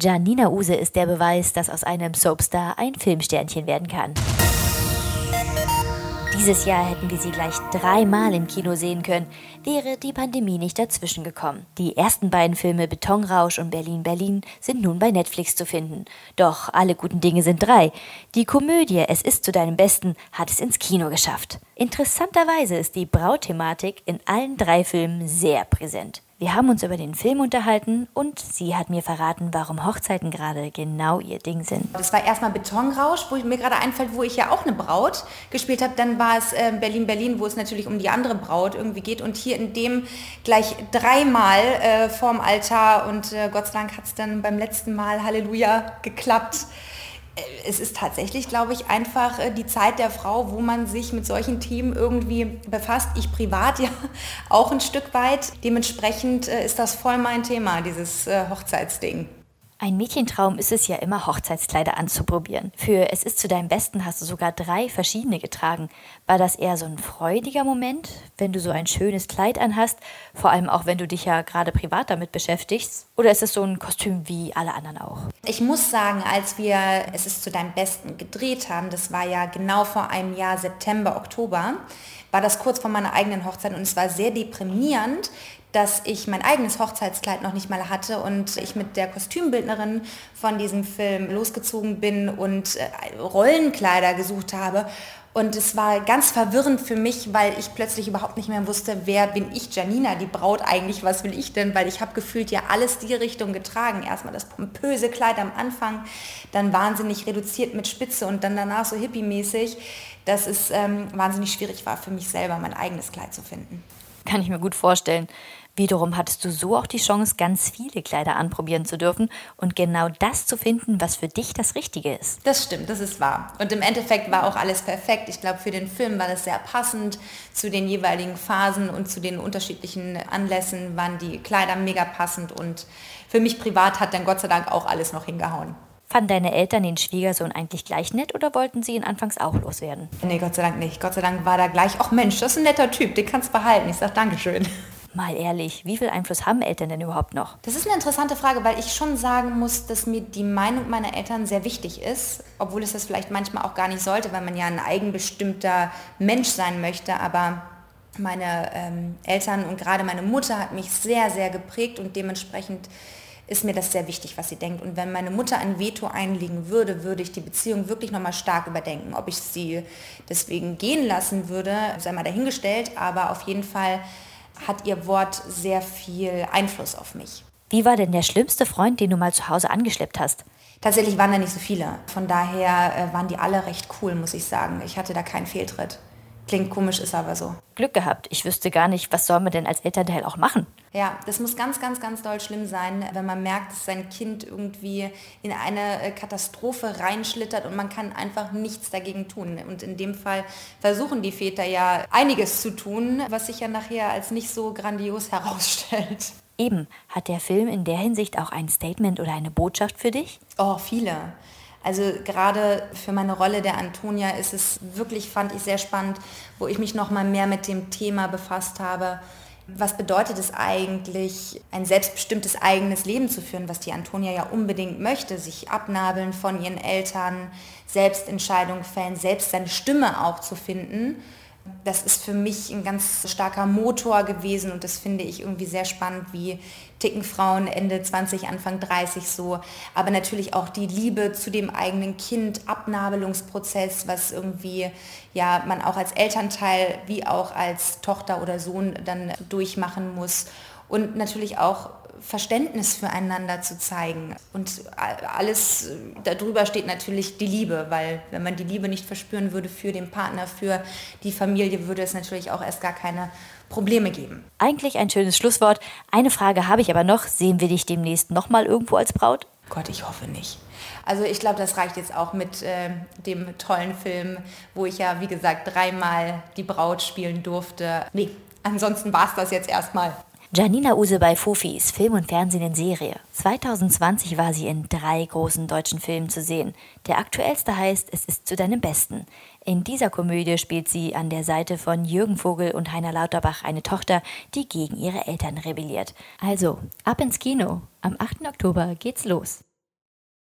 Janina Use ist der Beweis, dass aus einem Soapstar ein Filmsternchen werden kann. Dieses Jahr hätten wir sie gleich dreimal im Kino sehen können, wäre die Pandemie nicht dazwischen gekommen. Die ersten beiden Filme Betonrausch und Berlin Berlin sind nun bei Netflix zu finden. Doch alle guten Dinge sind drei. Die Komödie Es ist zu deinem Besten hat es ins Kino geschafft. Interessanterweise ist die Brautthematik in allen drei Filmen sehr präsent. Wir haben uns über den Film unterhalten und sie hat mir verraten, warum Hochzeiten gerade genau ihr Ding sind. Das war erstmal Betonrausch, wo mir gerade einfällt, wo ich ja auch eine Braut gespielt habe. Dann war es äh, Berlin Berlin, wo es natürlich um die andere Braut irgendwie geht und hier in dem gleich dreimal äh, vorm Altar und äh, Gott sei Dank hat es dann beim letzten Mal Halleluja geklappt es ist tatsächlich, glaube ich, einfach äh, die Zeit der Frau, wo man sich mit solchen Themen irgendwie befasst. Ich privat ja auch ein Stück weit. Dementsprechend äh, ist das voll mein Thema, dieses äh, Hochzeitsding. Ein Mädchentraum ist es ja immer, Hochzeitskleider anzuprobieren. Für Es ist zu deinem Besten hast du sogar drei verschiedene getragen. War das eher so ein freudiger Moment, wenn du so ein schönes Kleid anhast, vor allem auch wenn du dich ja gerade privat damit beschäftigst? Oder ist es so ein Kostüm wie alle anderen auch? Ich muss sagen, als wir Es ist zu deinem Besten gedreht haben, das war ja genau vor einem Jahr, September, Oktober, war das kurz vor meiner eigenen Hochzeit und es war sehr deprimierend, dass ich mein eigenes Hochzeitskleid noch nicht mal hatte und ich mit der Kostümbildnerin von diesem Film losgezogen bin und äh, Rollenkleider gesucht habe. Und es war ganz verwirrend für mich, weil ich plötzlich überhaupt nicht mehr wusste, wer bin ich, Janina, die Braut eigentlich, was will ich denn? Weil ich habe gefühlt ja alles die Richtung getragen. Erstmal das pompöse Kleid am Anfang, dann wahnsinnig reduziert mit Spitze und dann danach so hippie-mäßig, dass es ähm, wahnsinnig schwierig war für mich selber, mein eigenes Kleid zu finden. Kann ich mir gut vorstellen. Wiederum hattest du so auch die Chance, ganz viele Kleider anprobieren zu dürfen und genau das zu finden, was für dich das Richtige ist. Das stimmt, das ist wahr. Und im Endeffekt war auch alles perfekt. Ich glaube, für den Film war das sehr passend zu den jeweiligen Phasen und zu den unterschiedlichen Anlässen waren die Kleider mega passend und für mich privat hat dann Gott sei Dank auch alles noch hingehauen. Fanden deine Eltern den Schwiegersohn eigentlich gleich nett oder wollten sie ihn anfangs auch loswerden? Nee, Gott sei Dank nicht. Gott sei Dank war da gleich, ach Mensch, das ist ein netter Typ, den kannst du behalten. Ich sag Dankeschön. Mal ehrlich, wie viel Einfluss haben Eltern denn überhaupt noch? Das ist eine interessante Frage, weil ich schon sagen muss, dass mir die Meinung meiner Eltern sehr wichtig ist, obwohl es das vielleicht manchmal auch gar nicht sollte, weil man ja ein eigenbestimmter Mensch sein möchte. Aber meine ähm, Eltern und gerade meine Mutter hat mich sehr, sehr geprägt und dementsprechend ist mir das sehr wichtig, was sie denkt. Und wenn meine Mutter ein Veto einlegen würde, würde ich die Beziehung wirklich nochmal stark überdenken. Ob ich sie deswegen gehen lassen würde, sei mal dahingestellt, aber auf jeden Fall hat ihr Wort sehr viel Einfluss auf mich. Wie war denn der schlimmste Freund, den du mal zu Hause angeschleppt hast? Tatsächlich waren da nicht so viele. Von daher äh, waren die alle recht cool, muss ich sagen. Ich hatte da keinen Fehltritt. Klingt komisch, ist aber so. Glück gehabt. Ich wüsste gar nicht, was soll man denn als Elternteil auch machen? Ja, das muss ganz, ganz, ganz doll schlimm sein, wenn man merkt, dass sein Kind irgendwie in eine äh, Katastrophe reinschlittert und man kann einfach nichts dagegen tun. Und in dem Fall versuchen die Väter ja einiges zu tun, was sich ja nachher als nicht so grandios herausstellt. Eben, hat der Film in der Hinsicht auch ein Statement oder eine Botschaft für dich? Oh, viele. Also gerade für meine Rolle der Antonia ist es wirklich, fand ich sehr spannend, wo ich mich noch mal mehr mit dem Thema befasst habe. Was bedeutet es eigentlich, ein selbstbestimmtes eigenes Leben zu führen, was die Antonia ja unbedingt möchte, sich abnabeln von ihren Eltern, Selbstentscheidungen fällen, selbst seine Stimme auch zu finden das ist für mich ein ganz starker Motor gewesen und das finde ich irgendwie sehr spannend, wie ticken Frauen Ende 20, Anfang 30 so. Aber natürlich auch die Liebe zu dem eigenen Kind, Abnabelungsprozess, was irgendwie ja man auch als Elternteil wie auch als Tochter oder Sohn dann durchmachen muss. Und natürlich auch Verständnis füreinander zu zeigen. Und alles darüber steht natürlich die Liebe, weil wenn man die Liebe nicht verspüren würde für den Partner, für die Familie, würde es natürlich auch erst gar keine Probleme geben. Eigentlich ein schönes Schlusswort. Eine Frage habe ich aber noch. Sehen wir dich demnächst nochmal irgendwo als Braut? Gott, ich hoffe nicht. Also ich glaube, das reicht jetzt auch mit äh, dem tollen Film, wo ich ja, wie gesagt, dreimal die Braut spielen durfte. Nee, ansonsten war es das jetzt erstmal. Janina Use bei Fufis, Film und Fernsehen in Serie. 2020 war sie in drei großen deutschen Filmen zu sehen. Der aktuellste heißt Es ist zu deinem Besten. In dieser Komödie spielt sie an der Seite von Jürgen Vogel und Heiner Lauterbach eine Tochter, die gegen ihre Eltern rebelliert. Also, ab ins Kino. Am 8. Oktober geht's los.